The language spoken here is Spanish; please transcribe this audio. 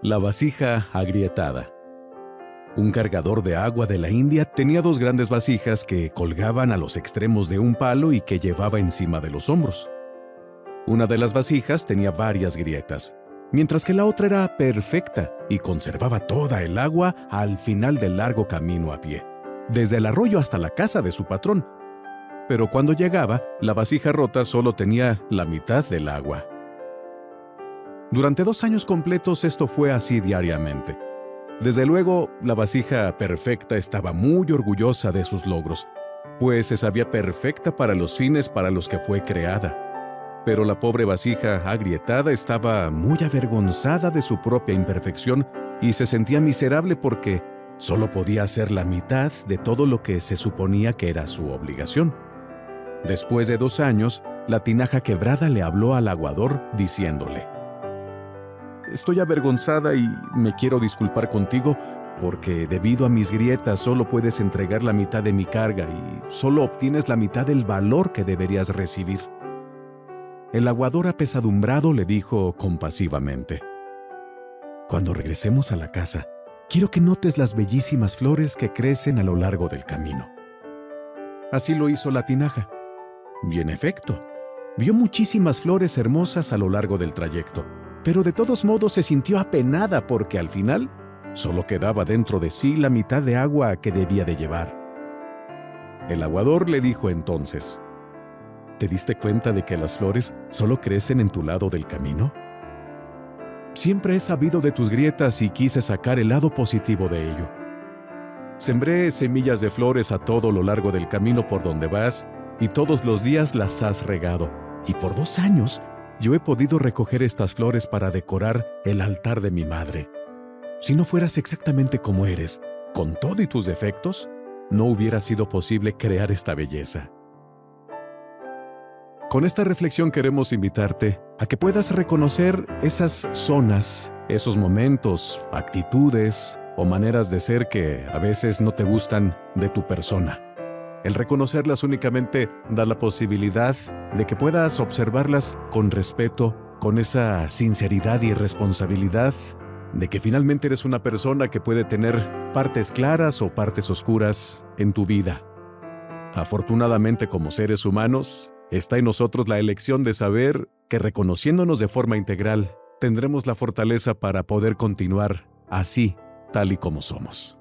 La vasija agrietada. Un cargador de agua de la India tenía dos grandes vasijas que colgaban a los extremos de un palo y que llevaba encima de los hombros. Una de las vasijas tenía varias grietas, mientras que la otra era perfecta y conservaba toda el agua al final del largo camino a pie, desde el arroyo hasta la casa de su patrón. Pero cuando llegaba, la vasija rota solo tenía la mitad del agua. Durante dos años completos esto fue así diariamente. Desde luego, la vasija perfecta estaba muy orgullosa de sus logros, pues se sabía perfecta para los fines para los que fue creada. Pero la pobre vasija agrietada estaba muy avergonzada de su propia imperfección y se sentía miserable porque solo podía hacer la mitad de todo lo que se suponía que era su obligación. Después de dos años, la tinaja quebrada le habló al aguador diciéndole, Estoy avergonzada y me quiero disculpar contigo porque debido a mis grietas solo puedes entregar la mitad de mi carga y solo obtienes la mitad del valor que deberías recibir. El aguador apesadumbrado le dijo compasivamente, Cuando regresemos a la casa, quiero que notes las bellísimas flores que crecen a lo largo del camino. Así lo hizo la tinaja. Y en efecto, vio muchísimas flores hermosas a lo largo del trayecto pero de todos modos se sintió apenada porque al final solo quedaba dentro de sí la mitad de agua que debía de llevar. El aguador le dijo entonces, ¿te diste cuenta de que las flores solo crecen en tu lado del camino? Siempre he sabido de tus grietas y quise sacar el lado positivo de ello. Sembré semillas de flores a todo lo largo del camino por donde vas y todos los días las has regado. Y por dos años yo he podido recoger estas flores para decorar el altar de mi madre. Si no fueras exactamente como eres, con todo y tus defectos, no hubiera sido posible crear esta belleza. Con esta reflexión queremos invitarte a que puedas reconocer esas zonas, esos momentos, actitudes o maneras de ser que a veces no te gustan de tu persona. El reconocerlas únicamente da la posibilidad de que puedas observarlas con respeto, con esa sinceridad y responsabilidad de que finalmente eres una persona que puede tener partes claras o partes oscuras en tu vida. Afortunadamente como seres humanos, está en nosotros la elección de saber que reconociéndonos de forma integral, tendremos la fortaleza para poder continuar así, tal y como somos.